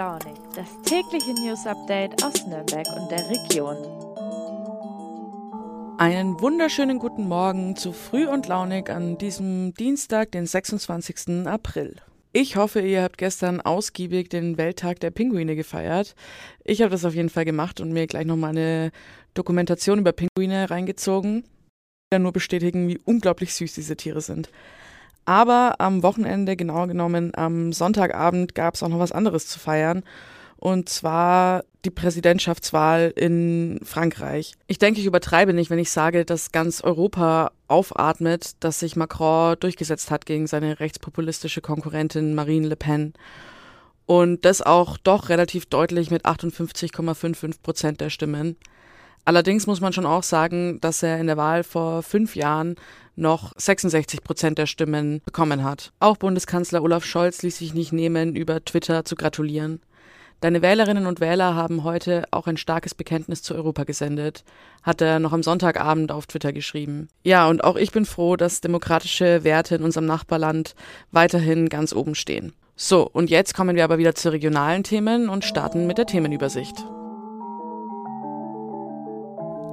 launig, das tägliche News Update aus Nürnberg und der Region. Einen wunderschönen guten Morgen zu Früh und Launig an diesem Dienstag, den 26. April. Ich hoffe, ihr habt gestern ausgiebig den Welttag der Pinguine gefeiert. Ich habe das auf jeden Fall gemacht und mir gleich nochmal eine Dokumentation über Pinguine reingezogen. Nur bestätigen, wie unglaublich süß diese Tiere sind. Aber am Wochenende, genauer genommen am Sonntagabend, gab es auch noch was anderes zu feiern. Und zwar die Präsidentschaftswahl in Frankreich. Ich denke, ich übertreibe nicht, wenn ich sage, dass ganz Europa aufatmet, dass sich Macron durchgesetzt hat gegen seine rechtspopulistische Konkurrentin Marine Le Pen. Und das auch doch relativ deutlich mit 58,55 Prozent der Stimmen. Allerdings muss man schon auch sagen, dass er in der Wahl vor fünf Jahren noch 66 Prozent der Stimmen bekommen hat. Auch Bundeskanzler Olaf Scholz ließ sich nicht nehmen, über Twitter zu gratulieren. Deine Wählerinnen und Wähler haben heute auch ein starkes Bekenntnis zu Europa gesendet, hat er noch am Sonntagabend auf Twitter geschrieben. Ja, und auch ich bin froh, dass demokratische Werte in unserem Nachbarland weiterhin ganz oben stehen. So, und jetzt kommen wir aber wieder zu regionalen Themen und starten mit der Themenübersicht.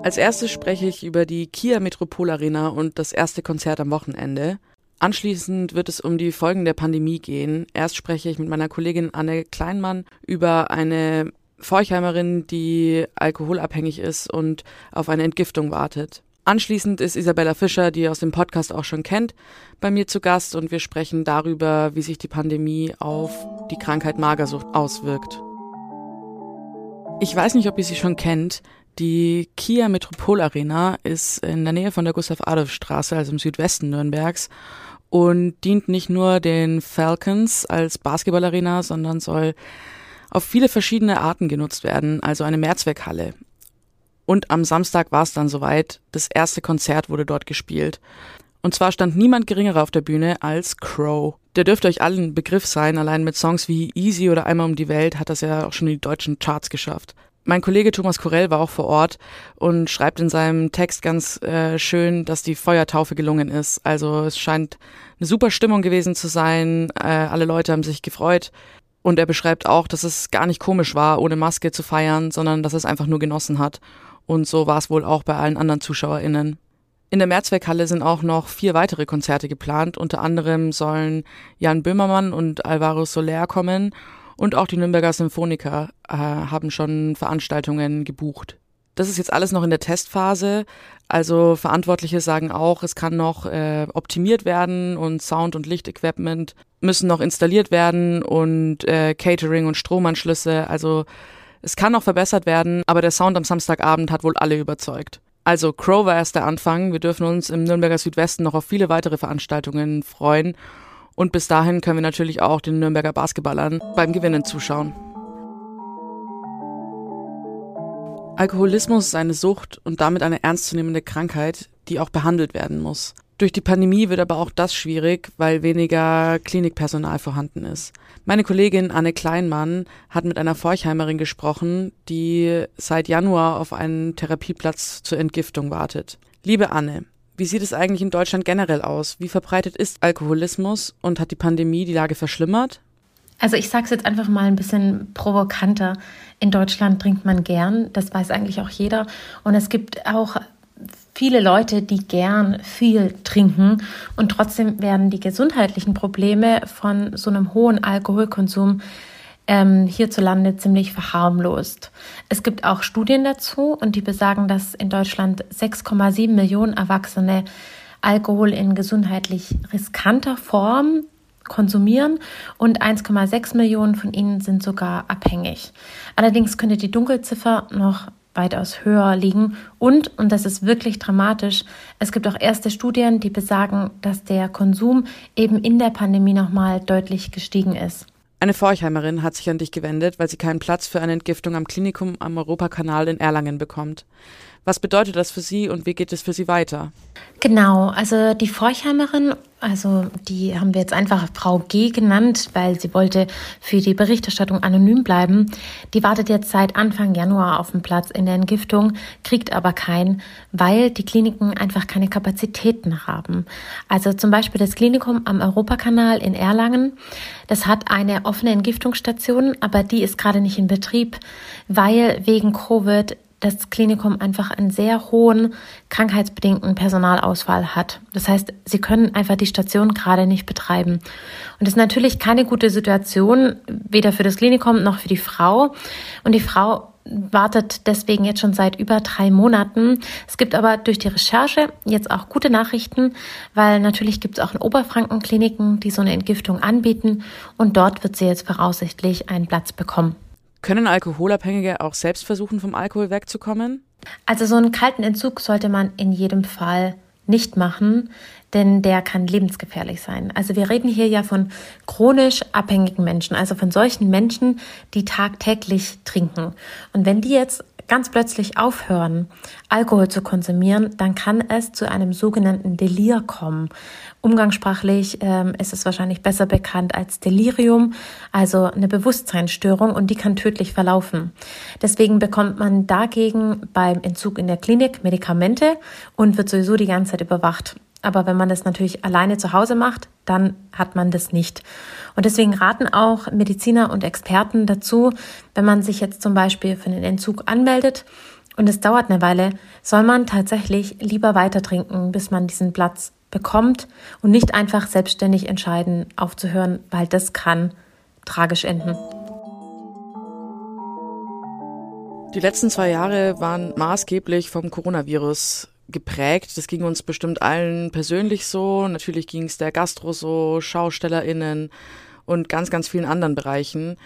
Als erstes spreche ich über die Kia Metropol Arena und das erste Konzert am Wochenende. Anschließend wird es um die Folgen der Pandemie gehen. Erst spreche ich mit meiner Kollegin Anne Kleinmann über eine Forchheimerin, die alkoholabhängig ist und auf eine Entgiftung wartet. Anschließend ist Isabella Fischer, die ihr aus dem Podcast auch schon kennt, bei mir zu Gast und wir sprechen darüber, wie sich die Pandemie auf die Krankheit Magersucht auswirkt. Ich weiß nicht, ob ihr sie schon kennt. Die Kia Metropol Arena ist in der Nähe von der Gustav-Adolf-Straße, also im Südwesten Nürnbergs, und dient nicht nur den Falcons als Basketballarena, sondern soll auf viele verschiedene Arten genutzt werden, also eine Mehrzweckhalle. Und am Samstag war es dann soweit, das erste Konzert wurde dort gespielt. Und zwar stand niemand geringerer auf der Bühne als Crow. Der dürfte euch allen Begriff sein, allein mit Songs wie Easy oder Einmal um die Welt hat das ja auch schon in die deutschen Charts geschafft. Mein Kollege Thomas Korell war auch vor Ort und schreibt in seinem Text ganz äh, schön, dass die Feuertaufe gelungen ist. Also es scheint eine super Stimmung gewesen zu sein. Äh, alle Leute haben sich gefreut. Und er beschreibt auch, dass es gar nicht komisch war, ohne Maske zu feiern, sondern dass es einfach nur genossen hat. Und so war es wohl auch bei allen anderen ZuschauerInnen. In der Mehrzweckhalle sind auch noch vier weitere Konzerte geplant. Unter anderem sollen Jan Böhmermann und Alvaro Soler kommen und auch die Nürnberger Symphoniker äh, haben schon Veranstaltungen gebucht. Das ist jetzt alles noch in der Testphase. Also Verantwortliche sagen auch, es kann noch äh, optimiert werden und Sound- und Lichtequipment müssen noch installiert werden und äh, Catering und Stromanschlüsse. Also es kann noch verbessert werden, aber der Sound am Samstagabend hat wohl alle überzeugt. Also Crow war erst der Anfang. Wir dürfen uns im Nürnberger Südwesten noch auf viele weitere Veranstaltungen freuen und bis dahin können wir natürlich auch den Nürnberger Basketballern beim Gewinnen zuschauen. Alkoholismus ist eine Sucht und damit eine ernstzunehmende Krankheit, die auch behandelt werden muss. Durch die Pandemie wird aber auch das schwierig, weil weniger Klinikpersonal vorhanden ist. Meine Kollegin Anne Kleinmann hat mit einer Forchheimerin gesprochen, die seit Januar auf einen Therapieplatz zur Entgiftung wartet. Liebe Anne, wie sieht es eigentlich in Deutschland generell aus? Wie verbreitet ist Alkoholismus und hat die Pandemie die Lage verschlimmert? Also ich sage es jetzt einfach mal ein bisschen provokanter. In Deutschland trinkt man gern, das weiß eigentlich auch jeder. Und es gibt auch viele Leute, die gern viel trinken und trotzdem werden die gesundheitlichen Probleme von so einem hohen Alkoholkonsum ähm, hierzulande ziemlich verharmlost. Es gibt auch Studien dazu und die besagen, dass in Deutschland 6,7 Millionen Erwachsene Alkohol in gesundheitlich riskanter Form konsumieren und 1,6 Millionen von ihnen sind sogar abhängig. Allerdings könnte die Dunkelziffer noch weitaus höher liegen und, und das ist wirklich dramatisch, es gibt auch erste Studien, die besagen, dass der Konsum eben in der Pandemie nochmal deutlich gestiegen ist. Eine Forchheimerin hat sich an dich gewendet, weil sie keinen Platz für eine Entgiftung am Klinikum am Europakanal in Erlangen bekommt. Was bedeutet das für Sie und wie geht es für Sie weiter? Genau, also die Forchheimerin Also die haben wir jetzt einfach Frau G genannt, weil sie wollte für die Berichterstattung anonym bleiben. Die wartet jetzt seit Anfang Januar auf den Platz in der Entgiftung, kriegt aber keinen, weil die Kliniken einfach keine Kapazitäten haben. Also zum Beispiel das Klinikum am Europakanal in Erlangen, das hat eine offene Entgiftungsstation, aber die ist gerade nicht in Betrieb, weil wegen Covid das Klinikum einfach einen sehr hohen krankheitsbedingten Personalausfall hat. Das heißt, sie können einfach die Station gerade nicht betreiben. Und das ist natürlich keine gute Situation, weder für das Klinikum noch für die Frau. Und die Frau wartet deswegen jetzt schon seit über drei Monaten. Es gibt aber durch die Recherche jetzt auch gute Nachrichten, weil natürlich gibt es auch in Oberfranken Kliniken, die so eine Entgiftung anbieten und dort wird sie jetzt voraussichtlich einen Platz bekommen. Können Alkoholabhängige auch selbst versuchen, vom Alkohol wegzukommen? Also so einen kalten Entzug sollte man in jedem Fall nicht machen, denn der kann lebensgefährlich sein. Also wir reden hier ja von chronisch abhängigen Menschen, also von solchen Menschen, die tagtäglich trinken. Und wenn die jetzt ganz plötzlich aufhören, Alkohol zu konsumieren, dann kann es zu einem sogenannten Delir kommen. Umgangssprachlich ähm, ist es wahrscheinlich besser bekannt als Delirium, also eine Bewusstseinsstörung und die kann tödlich verlaufen. Deswegen bekommt man dagegen beim Entzug in der Klinik Medikamente und wird sowieso die ganze Zeit überwacht. Aber wenn man das natürlich alleine zu Hause macht, dann hat man das nicht. Und deswegen raten auch Mediziner und Experten dazu, wenn man sich jetzt zum Beispiel für einen Entzug anmeldet und es dauert eine Weile, soll man tatsächlich lieber weiter trinken, bis man diesen Platz bekommt und nicht einfach selbstständig entscheiden, aufzuhören, weil das kann tragisch enden. Die letzten zwei Jahre waren maßgeblich vom Coronavirus geprägt. Das ging uns bestimmt allen persönlich so. Natürlich ging es der Gastro so, SchaustellerInnen und ganz, ganz vielen anderen Bereichen.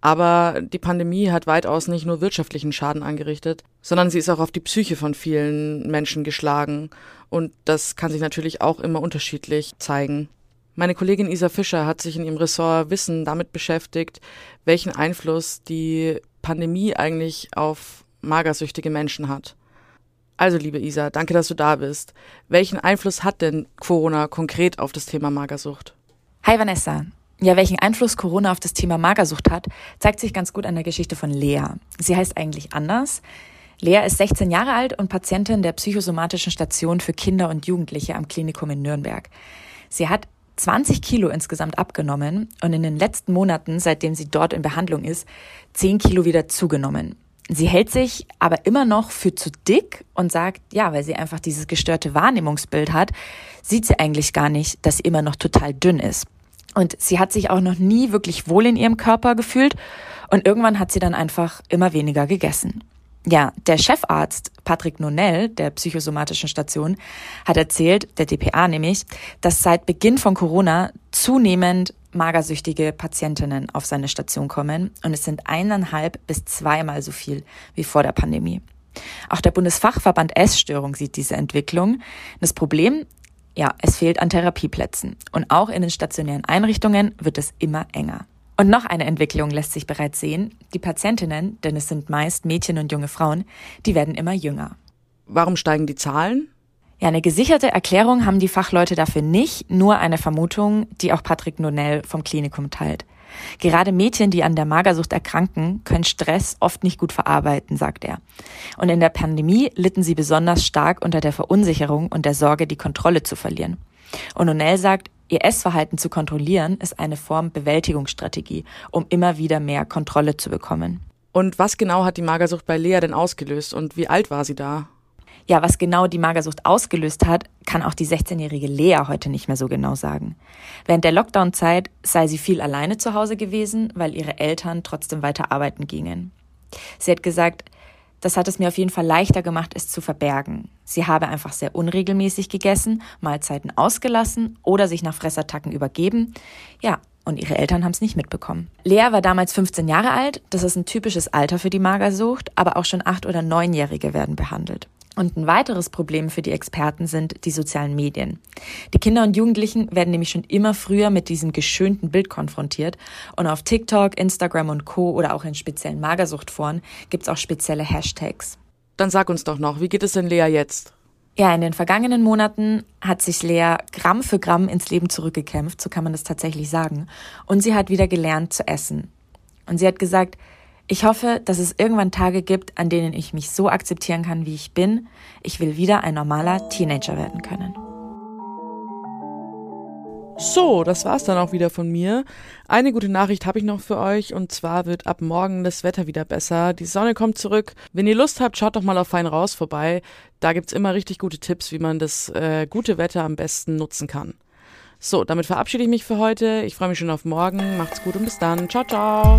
Aber die Pandemie hat weitaus nicht nur wirtschaftlichen Schaden angerichtet, sondern sie ist auch auf die Psyche von vielen Menschen geschlagen. Und das kann sich natürlich auch immer unterschiedlich zeigen. Meine Kollegin Isa Fischer hat sich in ihrem Ressort Wissen damit beschäftigt, welchen Einfluss die Pandemie eigentlich auf magersüchtige Menschen hat. Also, liebe Isa, danke, dass du da bist. Welchen Einfluss hat denn Corona konkret auf das Thema Magersucht? Hi Vanessa. Ja, welchen Einfluss Corona auf das Thema Magersucht hat, zeigt sich ganz gut an der Geschichte von Lea. Sie heißt eigentlich anders. Lea ist 16 Jahre alt und Patientin der psychosomatischen Station für Kinder und Jugendliche am Klinikum in Nürnberg. Sie hat 20 Kilo insgesamt abgenommen und in den letzten Monaten, seitdem sie dort in Behandlung ist, 10 Kilo wieder zugenommen. Sie hält sich aber immer noch für zu dick und sagt, ja, weil sie einfach dieses gestörte Wahrnehmungsbild hat, sieht sie eigentlich gar nicht, dass sie immer noch total dünn ist. Und sie hat sich auch noch nie wirklich wohl in ihrem Körper gefühlt und irgendwann hat sie dann einfach immer weniger gegessen. Ja, der Chefarzt Patrick Nonell der psychosomatischen Station hat erzählt, der DPA nämlich, dass seit Beginn von Corona zunehmend magersüchtige Patientinnen auf seine Station kommen und es sind eineinhalb bis zweimal so viel wie vor der Pandemie. Auch der Bundesfachverband Essstörung sieht diese Entwicklung. Das Problem, ja, es fehlt an Therapieplätzen und auch in den stationären Einrichtungen wird es immer enger. Und noch eine Entwicklung lässt sich bereits sehen. Die Patientinnen, denn es sind meist Mädchen und junge Frauen, die werden immer jünger. Warum steigen die Zahlen? Ja, eine gesicherte Erklärung haben die Fachleute dafür nicht, nur eine Vermutung, die auch Patrick Nonell vom Klinikum teilt. Gerade Mädchen, die an der Magersucht erkranken, können Stress oft nicht gut verarbeiten, sagt er. Und in der Pandemie litten sie besonders stark unter der Verunsicherung und der Sorge, die Kontrolle zu verlieren. Und Nonell sagt, ihr Essverhalten zu kontrollieren ist eine Form Bewältigungsstrategie, um immer wieder mehr Kontrolle zu bekommen. Und was genau hat die Magersucht bei Lea denn ausgelöst und wie alt war sie da? Ja, was genau die Magersucht ausgelöst hat, kann auch die 16-jährige Lea heute nicht mehr so genau sagen. Während der Lockdown-Zeit sei sie viel alleine zu Hause gewesen, weil ihre Eltern trotzdem weiter arbeiten gingen. Sie hat gesagt, das hat es mir auf jeden Fall leichter gemacht, es zu verbergen. Sie habe einfach sehr unregelmäßig gegessen, Mahlzeiten ausgelassen oder sich nach Fressattacken übergeben. Ja, und ihre Eltern haben es nicht mitbekommen. Lea war damals 15 Jahre alt. Das ist ein typisches Alter für die Magersucht, aber auch schon acht- oder neunjährige werden behandelt. Und ein weiteres Problem für die Experten sind die sozialen Medien. Die Kinder und Jugendlichen werden nämlich schon immer früher mit diesem geschönten Bild konfrontiert und auf TikTok, Instagram und Co. oder auch in speziellen Magersuchtforen gibt es auch spezielle Hashtags. Dann sag uns doch noch, wie geht es denn Lea jetzt? Ja, in den vergangenen Monaten hat sich Lea Gramm für Gramm ins Leben zurückgekämpft, so kann man das tatsächlich sagen. Und sie hat wieder gelernt zu essen. Und sie hat gesagt, ich hoffe, dass es irgendwann Tage gibt, an denen ich mich so akzeptieren kann, wie ich bin. Ich will wieder ein normaler Teenager werden können. So, das war's dann auch wieder von mir. Eine gute Nachricht habe ich noch für euch und zwar wird ab morgen das Wetter wieder besser. Die Sonne kommt zurück. Wenn ihr Lust habt, schaut doch mal auf Fein raus vorbei. Da gibt's immer richtig gute Tipps, wie man das äh, gute Wetter am besten nutzen kann. So, damit verabschiede ich mich für heute. Ich freue mich schon auf morgen. Macht's gut und bis dann. Ciao, ciao.